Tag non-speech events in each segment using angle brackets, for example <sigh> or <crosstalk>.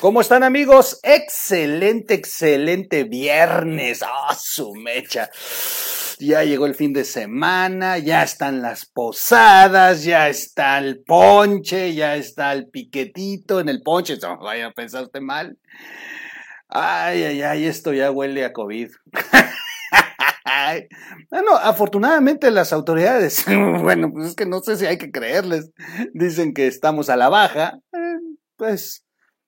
¿Cómo están amigos? Excelente, excelente viernes. ¡Ah, su mecha! Ya llegó el fin de semana, ya están las posadas, ya está el ponche, ya está el piquetito en el ponche. No vaya a pensarte mal. Ay, ay, ay, esto ya huele a COVID. <laughs> Bueno, afortunadamente las autoridades, <laughs> bueno, pues es que no sé si hay que creerles, dicen que estamos a la baja, eh, pues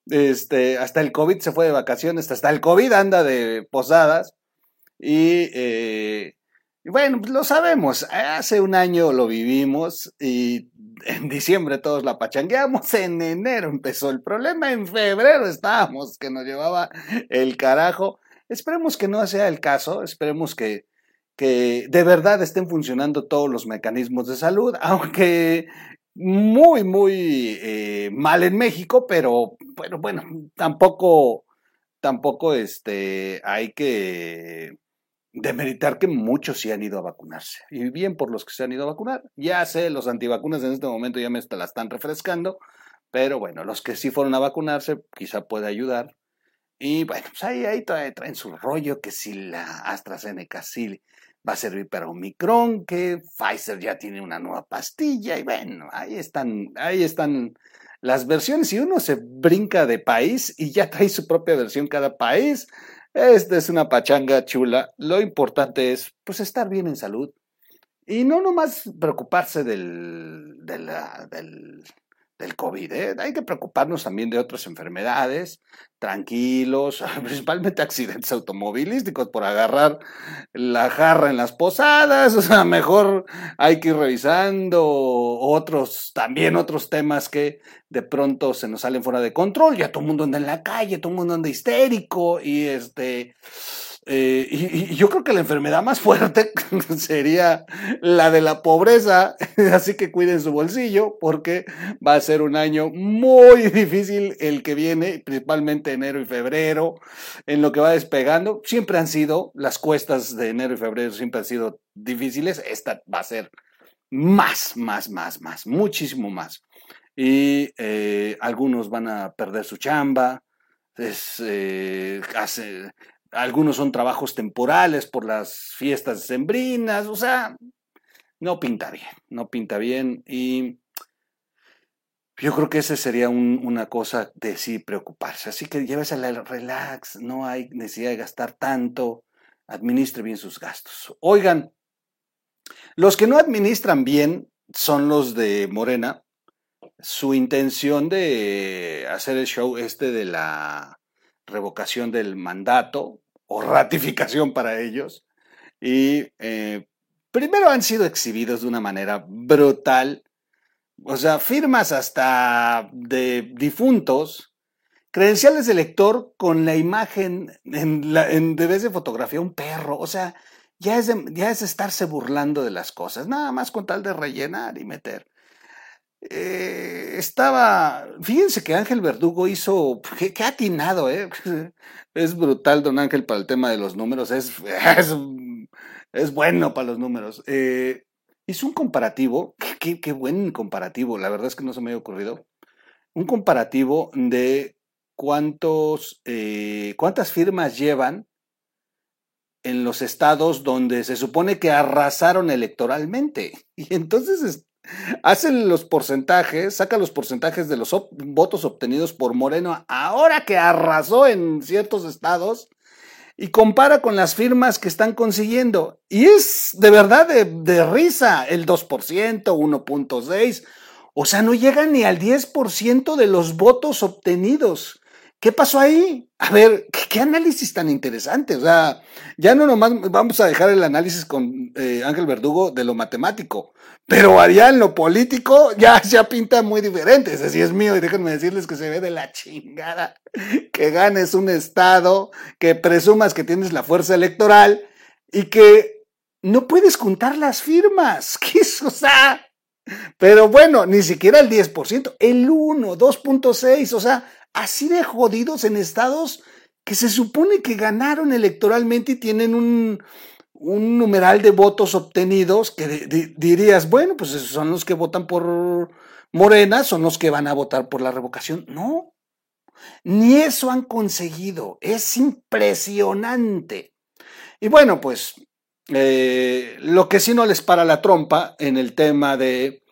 este, hasta el COVID se fue de vacaciones, hasta el COVID anda de posadas. Y, eh, bueno, pues lo sabemos, hace un año lo vivimos y en diciembre todos la pachangueamos, en enero empezó el problema, en febrero estábamos que nos llevaba el carajo. Esperemos que no sea el caso, esperemos que, que de verdad estén funcionando todos los mecanismos de salud, <laughs> aunque muy, muy eh, mal en México, pero bueno, bueno, tampoco, tampoco este, hay que demeritar que muchos sí han ido a vacunarse. Y bien por los que se han ido a vacunar. Ya sé, los antivacunas en este momento ya me la están refrescando, pero bueno, los que sí fueron a vacunarse quizá pueda ayudar. Y bueno, pues ahí, ahí traen su rollo que si la AstraZeneca sí va a servir para Omicron, que Pfizer ya tiene una nueva pastilla y bueno, ahí están, ahí están las versiones y uno se brinca de país y ya trae su propia versión cada país. Esta es una pachanga chula. Lo importante es pues estar bien en salud y no nomás preocuparse del, del, del COVID. ¿eh? Hay que preocuparnos también de otras enfermedades, tranquilos, <laughs> principalmente accidentes automovilísticos por agarrar la jarra en las posadas, <laughs> o sea, mejor hay que ir revisando otros, también otros temas que de pronto se nos salen fuera de control, ya todo el mundo anda en la calle, todo el mundo anda histérico y este eh, y, yo creo que la enfermedad más fuerte <laughs> sería la de la pobreza, <laughs> así que cuiden su bolsillo porque va a ser un año muy <laughs> difícil el que viene, principalmente enero y febrero, en lo que va despegando. Siempre han sido, las cuestas de enero y febrero siempre han sido difíciles, esta va a ser más, más, más, más, muchísimo más. Y eh, algunos van a perder su chamba, es, eh, hace, algunos son trabajos temporales por las fiestas sembrinas, o sea, no pinta bien, no pinta bien y yo creo que esa sería una cosa de sí preocuparse. Así que llévese al relax, no hay necesidad de gastar tanto, administre bien sus gastos. Oigan, los que no administran bien son los de Morena. Su intención de hacer el show este de la revocación del mandato o ratificación para ellos. Y eh, primero han sido exhibidos de una manera brutal. O sea, firmas hasta de difuntos, credenciales de lector con la imagen en, de vez de fotografía un perro. O sea, ya es, ya es estarse burlando de las cosas, nada más con tal de rellenar y meter. Eh, estaba, fíjense que Ángel Verdugo hizo, qué, atinado, ¿eh? <laughs> Es brutal, don Ángel, para el tema de los números, es, <laughs> es, bueno para los números. Eh, hizo un comparativo, qué, qué, buen comparativo, la verdad es que no se me había ocurrido, un comparativo de cuántos, eh, cuántas firmas llevan en los estados donde se supone que arrasaron electoralmente. <laughs> Y entonces hacen los porcentajes, saca los porcentajes de los votos obtenidos por Moreno ahora que arrasó en ciertos estados y compara con las firmas que están consiguiendo. Y es de verdad de, risa el 2%, 1.6%. O sea, no llega ni al 10% de los votos obtenidos. ¿Qué pasó ahí? A ver, ¿qué, análisis tan interesante? O sea, ya no nomás vamos a dejar el análisis con eh, Ángel Verdugo de lo matemático, pero allá en lo político ya, ya pinta muy diferente. Ese sí es mío y déjenme decirles que se ve de la chingada que ganes un estado, que presumas que tienes la fuerza electoral y que no puedes juntar las firmas. <laughs> ¿Qué es? O sea, pero bueno, ni siquiera el 10%, el 1, 2.6, o sea, así de jodidos en estados que se supone que ganaron electoralmente y tienen un, un numeral de votos obtenidos que dirías, bueno, pues son los que votan por Morena, son los que van a votar por la revocación. No, Ni eso han conseguido. Es impresionante. Y bueno, pues eh, lo que sí no les para la trompa en el tema de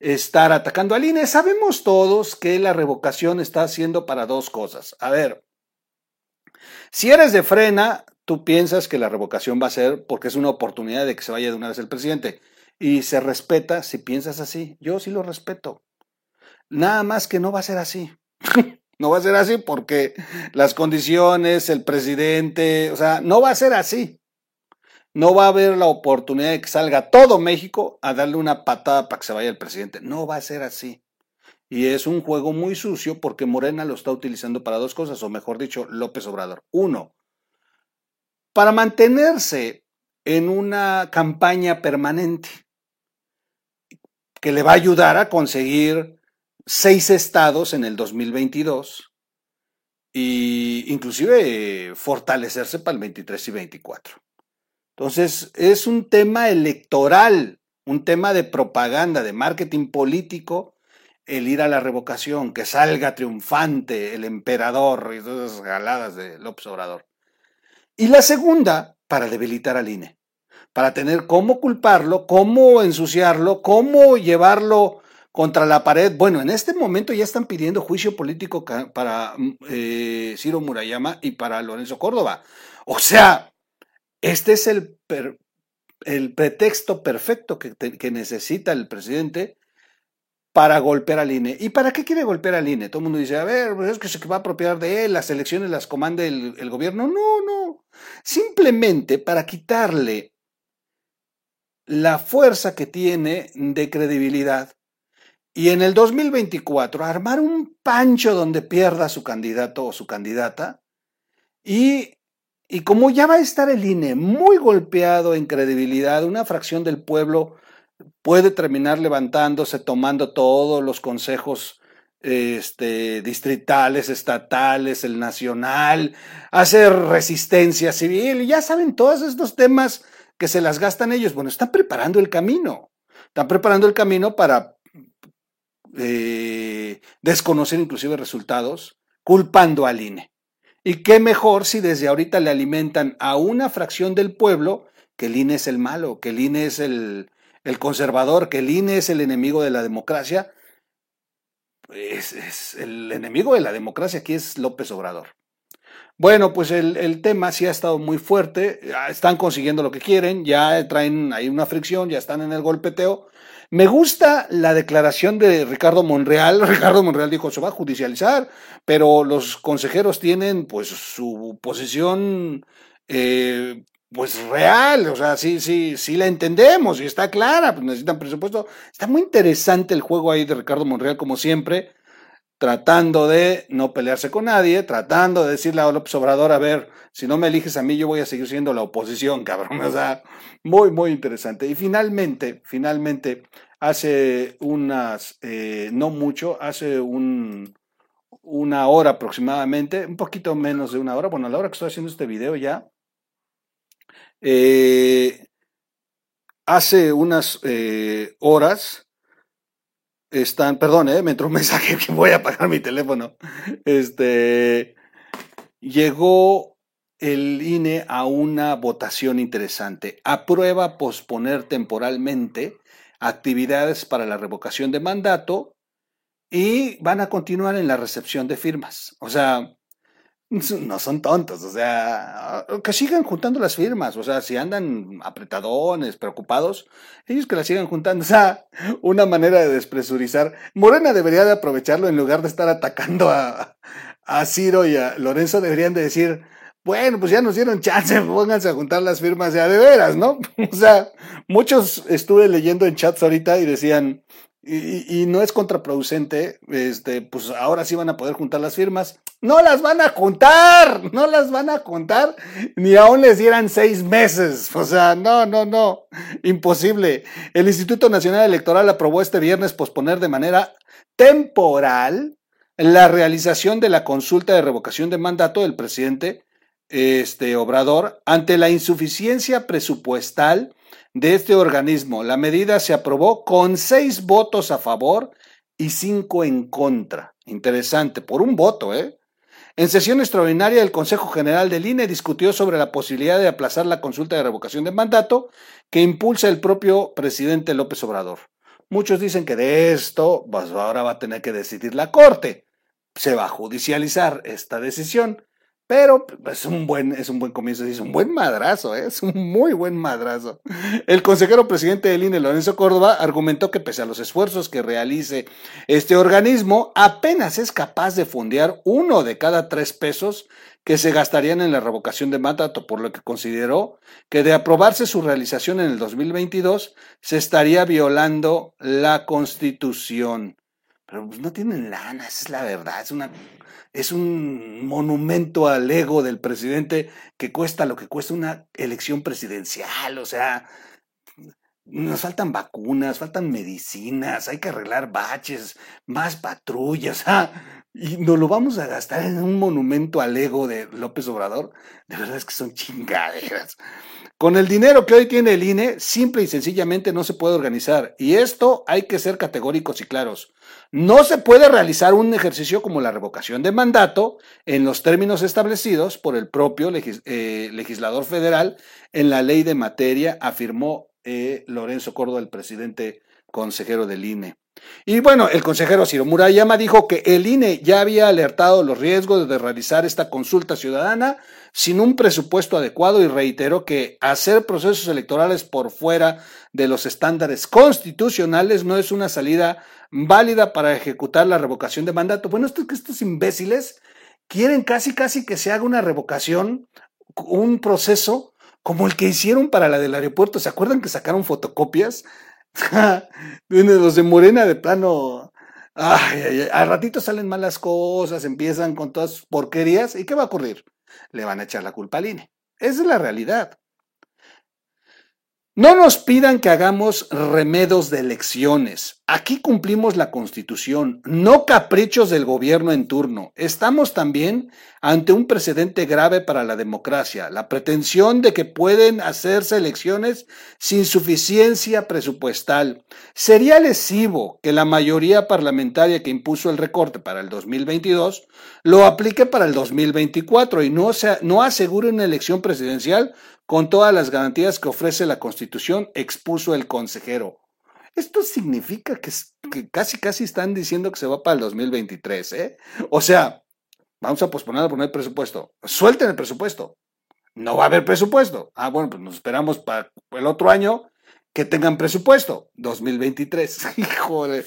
estar atacando al INE, sabemos todos que la revocación está haciendo para dos cosas. A ver, si eres de frena, tú piensas que la revocación va a ser porque es una oportunidad de que se vaya de una vez el presidente. Y se respeta si piensas así. Yo sí lo respeto. Nada más que no va a ser así. <laughs> no va a ser así porque las condiciones, el presidente, o sea, no va a ser así. No va a haber la oportunidad de que salga todo México a darle una patada para que se vaya el presidente. No va a ser así. Y es un juego muy sucio porque Morena lo está utilizando para dos cosas, o mejor dicho, López Obrador. Uno, para mantenerse en una campaña permanente que le va a ayudar a conseguir seis estados en el 2022 e inclusive fortalecerse para el 23 y 24. Entonces, es un tema electoral, un tema de propaganda, de marketing político, el ir a la revocación, que salga triunfante el emperador y todas esas galadas de López Obrador. Y la segunda, para debilitar al INE, para tener cómo culparlo, cómo ensuciarlo, cómo llevarlo contra la pared. Bueno, en este momento ya están pidiendo juicio político para mm, eh, Ciro Murayama y para Lorenzo Córdoba. O sea, este es el, el pretexto perfecto que, que, necesita el presidente para golpear al INE. ¿Y para qué quiere golpear al INE? Todo el mundo dice, a ver, pues es que se va a apropiar de él, las elecciones las comande el, el gobierno. No, no. Simplemente para quitarle la fuerza que tiene de credibilidad y en el 2024 armar un pancho donde pierda su candidato o su candidata y y como ya va a estar el INE muy golpeado en credibilidad, una fracción del pueblo puede terminar levantándose, tomando todos los consejos este, distritales, estatales, el nacional, hacer resistencia civil, ya saben todos estos temas que se las gastan ellos. Bueno, están preparando el camino, están preparando el camino para eh, desconocer inclusive resultados, culpando al INE. Y qué mejor si desde ahorita le alimentan a una fracción del pueblo que el INE es el malo, que el INE es el, conservador, que el INE es el enemigo de la democracia. Es, es, el enemigo de la democracia aquí es López Obrador. Bueno, pues el, el, tema sí ha estado muy fuerte, están consiguiendo lo que quieren, ya traen ahí una fricción, ya están en el golpeteo, me gusta la declaración de Ricardo Monreal. <laughs> Ricardo Monreal dijo, se va a judicializar, pero los consejeros tienen pues su posición eh, pues real, o sea, sí, sí, sí la entendemos y está clara, pues necesitan presupuesto. Está muy interesante el juego ahí de Ricardo Monreal, como siempre, tratando de no pelearse con nadie, tratando de decirle a López Obrador, a ver, si no me eliges a mí, yo voy a seguir siendo la oposición, cabrón. O sea, muy, muy interesante. Y finalmente, finalmente, hace unas, eh, no mucho, hace un, una hora aproximadamente, un poquito menos de una hora, bueno, a la hora que estoy haciendo este video ya, eh, hace unas eh, horas, están, perdón, eh, me entró un <laughs> mensaje que voy a apagar mi teléfono. Este llegó el INE a una votación interesante. Aprueba posponer temporalmente actividades para la revocación de mandato y van a continuar en la recepción de firmas. O sea, <laughs> no son tontos, o sea, que sigan juntando las firmas, o sea, si andan apretadones, preocupados, ellos que las sigan juntando, <laughs> o sea, una manera de despresurizar. Morena debería de aprovecharlo en lugar de estar atacando a, a Ciro y a Lorenzo, deberían de decir, bueno, pues ya nos dieron chance, <laughs> pónganse a juntar las firmas ya de veras, ¿no? O sea, muchos estuve leyendo en chats ahorita y decían, y, no es contraproducente, este, pues ahora sí van a poder juntar las firmas. No las van a juntar, no las van a juntar, ni aún les dieran seis meses. O sea, no, no, no, imposible. El Instituto Nacional Electoral aprobó este viernes posponer de manera temporal la realización de la consulta de revocación de mandato del presidente este, Obrador ante la insuficiencia presupuestal de este organismo. La medida se aprobó con seis votos a favor y cinco en contra. Interesante, por un voto, ¿eh? En sesión extraordinaria, el Consejo General del INE discutió sobre la posibilidad de aplazar la consulta de revocación de mandato que impulsa el propio presidente López Obrador. Muchos dicen que de esto pues, ahora va a tener que decidir la Corte. Se va a judicializar esta decisión. Pero es un buen, es un buen comienzo, es un buen madrazo, ¿eh? es un muy buen madrazo. El consejero presidente del INE, Lorenzo Córdoba, argumentó que pese a los esfuerzos que realice este organismo, apenas es capaz de fondear uno de cada tres pesos que se gastarían en la revocación de mandato, por lo que consideró que de aprobarse su realización en el 2022 se estaría violando la Constitución. Pero pues, no tienen lana, esa es la verdad, es una es un monumento al ego del presidente que cuesta lo que cuesta una elección presidencial, o sea, nos faltan vacunas, faltan medicinas, hay que arreglar baches, más patrullas, <laughs> ah, y nos lo vamos a gastar en un monumento al ego de López Obrador. De verdad es que son chingaderas. Con el dinero que hoy tiene el INE, simple y sencillamente no se puede organizar. Y esto hay que ser categóricos y claros. No se puede realizar un ejercicio como la revocación de mandato en los términos establecidos por el propio eh, legislador federal en la ley de materia, afirmó eh, Lorenzo Córdoba, el presidente consejero del INE. Y bueno, el consejero Ciro Murayama dijo que el INE ya había alertado los riesgos de realizar esta consulta ciudadana sin un presupuesto adecuado y reiteró que hacer procesos electorales por fuera de los estándares constitucionales no es una salida válida para ejecutar la revocación de mandato. Bueno, esto es que estos imbéciles quieren casi casi que se haga una revocación, un proceso como el que hicieron para la del aeropuerto. ¿Se acuerdan que sacaron fotocopias? <laughs> los de Morena de plano. Ay, ay, al ratito salen malas cosas, empiezan con todas porquerías. ¿Y qué va a ocurrir? Le van a echar la culpa al INE. Esa es la realidad. No nos pidan que hagamos remedos de elecciones. Aquí cumplimos la constitución, no caprichos del gobierno en turno. Estamos también ante un precedente grave para la democracia, la pretensión de que pueden hacerse elecciones sin suficiencia presupuestal. Sería lesivo que la mayoría parlamentaria que impuso el recorte para el 2022 lo aplique para el 2024 y no, no asegure una elección presidencial con todas las garantías que ofrece la Constitución, expuso el consejero. Esto significa que, casi casi están diciendo que se va para el 2023, ¿eh? O sea, vamos a posponer a poner presupuesto. Suelten el presupuesto. No va a haber presupuesto. Ah, bueno, pues nos esperamos para el otro año que tengan presupuesto. 2023. <laughs> Híjole.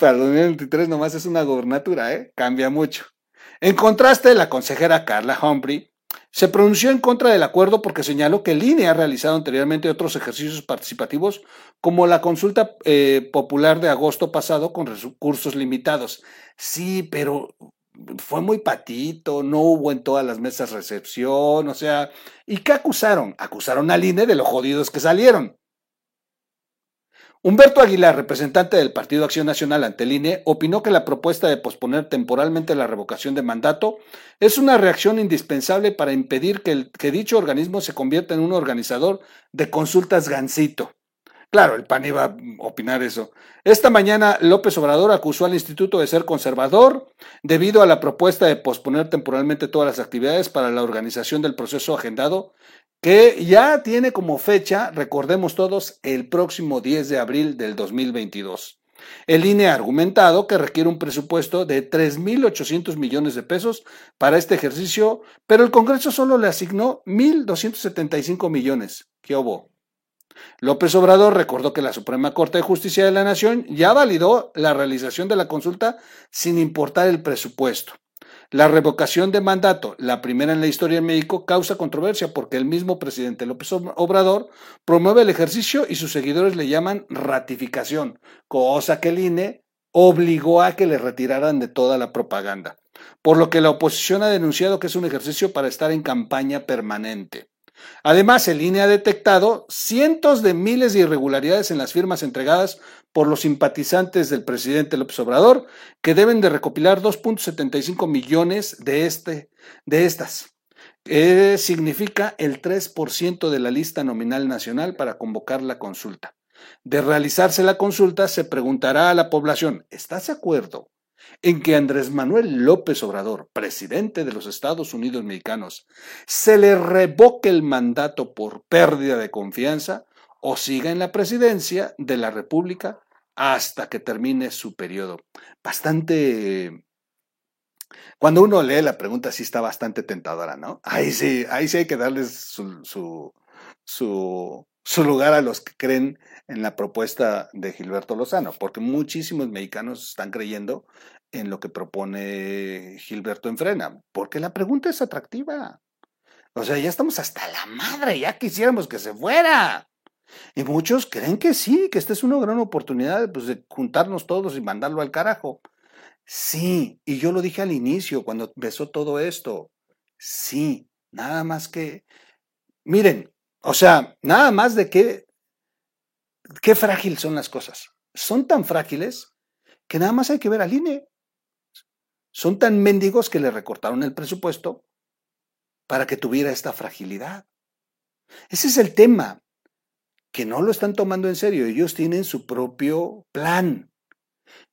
Para el 2023 nomás es una gobernatura, ¿eh? Cambia mucho. En contraste, la consejera Carla Humphrey se pronunció en contra del acuerdo porque señaló que INE ha realizado anteriormente otros ejercicios participativos, como la consulta eh, popular de agosto pasado con recursos limitados. Sí, pero fue muy patito, no hubo en todas las mesas recepción, o sea, ¿y qué acusaron? Acusaron al INE de los jodidos que salieron. Humberto Aguilar, representante del Partido Acción Nacional ante el INE, opinó que la propuesta de posponer temporalmente la revocación de mandato es una reacción indispensable para impedir que, que dicho organismo se convierta en un organizador de consultas gancito. Claro, el PAN iba a opinar eso. Esta mañana López Obrador acusó al instituto de ser conservador debido a la propuesta de posponer temporalmente todas las actividades para la organización del proceso agendado que ya tiene como fecha, recordemos todos, el próximo 10 de abril del 2022. El INE ha argumentado que requiere un presupuesto de 3.800 millones de pesos para este ejercicio, pero el Congreso solo le asignó 1.275 millones. ¿Qué hubo? López Obrador recordó que la Suprema Corte de Justicia de la Nación ya validó la realización de la consulta sin importar el presupuesto. La revocación de mandato, la primera en la historia de México, causa controversia porque el mismo presidente López Obrador promueve el ejercicio y sus seguidores le llaman ratificación, cosa que el INE obligó a que le retiraran de toda la propaganda. Por lo que la oposición ha denunciado que es un ejercicio para estar en campaña permanente. Además, el INE ha detectado cientos de miles de irregularidades en las firmas entregadas por los simpatizantes del presidente López Obrador, que deben de recopilar 2.75 millones de, este, de estas. Eh, significa el 3% de la lista nominal nacional para convocar la consulta. De realizarse la consulta, se preguntará a la población, ¿estás de acuerdo en que Andrés Manuel López Obrador, presidente de los Estados Unidos mexicanos, se le revoque el mandato por pérdida de confianza o siga en la presidencia de la República hasta que termine su periodo. Bastante... Cuando uno lee la pregunta sí está bastante tentadora, ¿no? Ahí sí, ahí sí hay que darles su, su, su, su lugar a los que creen en la propuesta de Gilberto Lozano, porque muchísimos mexicanos están creyendo en lo que propone Gilberto en Frena, porque la pregunta es atractiva. O sea, ya estamos hasta la madre, ya quisiéramos que se fuera. Y muchos creen que sí, que esta es una gran oportunidad pues, de juntarnos todos y mandarlo al carajo. Sí, y yo lo dije al inicio, cuando empezó todo esto. Sí, nada más que... Miren, o sea, nada más de que... Qué frágil son las cosas. Son tan frágiles que nada más hay que ver al INE. Son tan mendigos que le recortaron el presupuesto para que tuviera esta fragilidad. Ese es el tema, que no lo están tomando en serio. Ellos tienen su propio plan.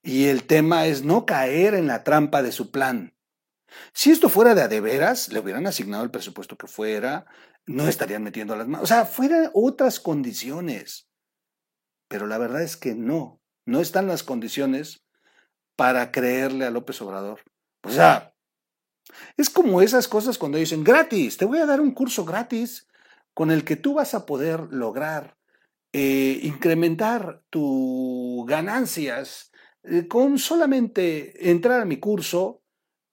Y el tema es no caer en la trampa de su plan. Si esto fuera de a de veras, le hubieran asignado el presupuesto que fuera, no estarían metiendo las manos. O sea, fueran otras condiciones. Pero la verdad es que no, no están las condiciones para creerle a López Obrador. O sea, es como esas cosas cuando dicen gratis, te voy a dar un curso gratis con el que tú vas a poder lograr eh, incrementar tus ganancias eh, con solamente entrar a mi curso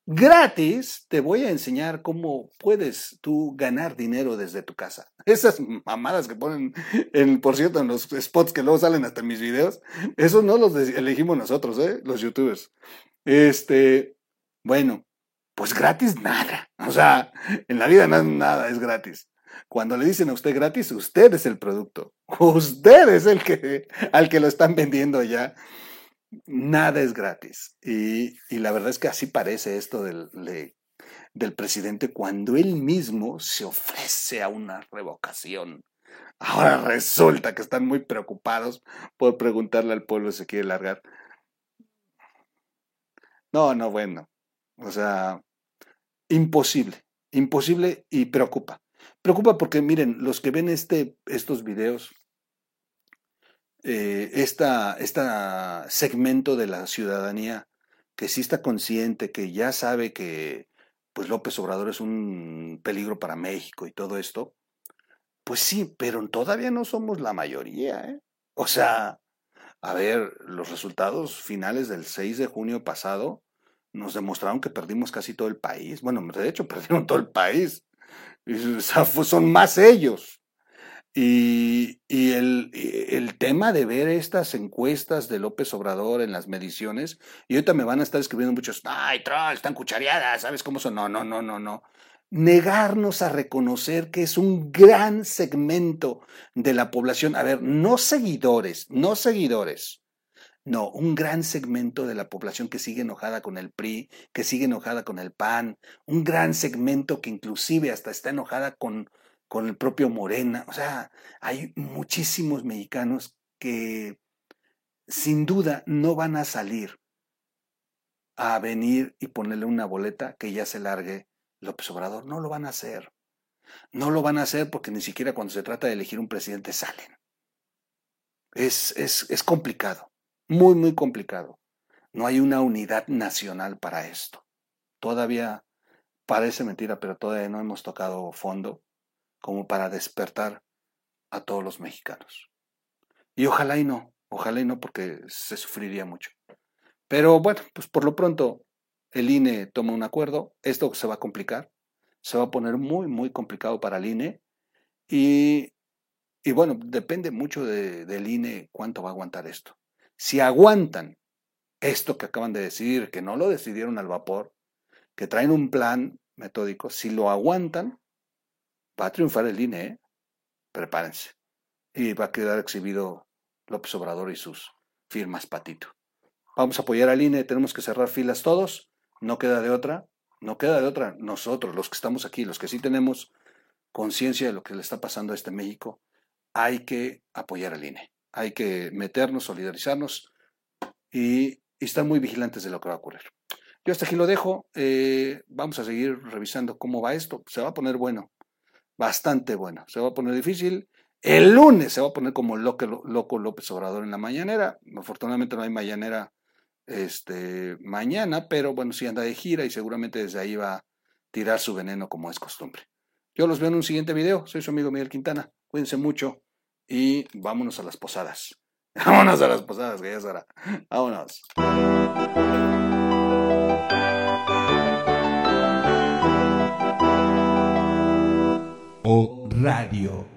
gratis. Te voy a enseñar cómo puedes tú ganar dinero desde tu casa. <laughs> Esas mamadas que ponen, en, por cierto, en los spots que luego salen hasta mis videos, esos no los elegimos nosotros, ¿eh? los youtubers. Este, bueno, pues gratis nada. O sea, en la vida nada, nada es gratis. Cuando le dicen a usted gratis, usted es el producto. Usted es el que al que lo están vendiendo ya. Nada es gratis. Y, y la verdad es que así parece esto del, del presidente cuando él mismo se ofrece a una revocación. Ahora resulta que están muy preocupados por preguntarle al pueblo si quiere largar. No, no, bueno. O sea, imposible, imposible y preocupa. Preocupa porque, miren, los que ven este, estos videos, eh, esta, segmento de la ciudadanía que sí está consciente, que ya sabe que pues López Obrador es un peligro para México y todo esto, pues sí, pero todavía no somos la mayoría. ¿eh? O sea, a ver, los resultados finales del 6 de junio pasado nos demostraron que perdimos casi todo el país. Bueno, de hecho, <laughs> perdieron todo el país. Son más ellos. Y, el, el, tema de ver estas encuestas de López Obrador en las mediciones, y ahorita me van a estar escribiendo muchos, ay, troll, están cuchareadas, ¿sabes cómo son? No, no, no, no, no. Negarnos a reconocer que es un gran segmento de la población. A ver, no seguidores, no seguidores, no, un gran segmento de la población que sigue enojada con el PRI, que sigue enojada con el PAN, un gran segmento que inclusive hasta está enojada con, con el propio Morena. O sea, hay muchísimos mexicanos que sin duda no van a salir a venir y ponerle una boleta que ya se largue López Obrador. No lo van a hacer. No lo van a hacer porque ni siquiera cuando se trata de elegir un presidente salen. Es, es, es complicado muy, muy complicado. No hay una unidad nacional para esto. Todavía parece mentira, pero todavía no hemos tocado fondo como para despertar a todos los mexicanos. Y ojalá y no, ojalá y no, porque se sufriría mucho. Pero bueno, pues por lo pronto el INE toma un acuerdo, esto se va a complicar, se va a poner muy, muy complicado para el INE y, y bueno, depende mucho del INE cuánto va a aguantar esto. Si aguantan esto que acaban de decidir, que no lo decidieron al vapor, que traen un plan metódico, si lo aguantan, va a triunfar el INE, ¿eh? prepárense. Y va a quedar exhibido López Obrador y sus firmas patito. Vamos a apoyar al INE, tenemos que cerrar filas todos, no queda de otra, no queda de otra. Nosotros, los que estamos aquí, los que sí tenemos conciencia de lo que le está pasando a este México, hay que apoyar al INE hay que meternos, solidarizarnos y, y estar muy vigilantes de lo que va a ocurrir. Yo hasta aquí lo dejo. Eh, vamos a seguir revisando cómo va esto. Se va a poner bueno, bastante bueno. Se va a poner difícil. El lunes se va a poner como loco, loco López Obrador en la mañanera. Afortunadamente no hay mañanera este, mañana, pero bueno, sí anda de gira y seguramente desde ahí va a tirar su veneno como es costumbre. Yo los veo en un siguiente video. Soy su amigo Miguel Quintana. Cuídense mucho y vámonos a las posadas. <laughs> Vámonos a las posadas, que ya es hora. Vámonos. O Radio.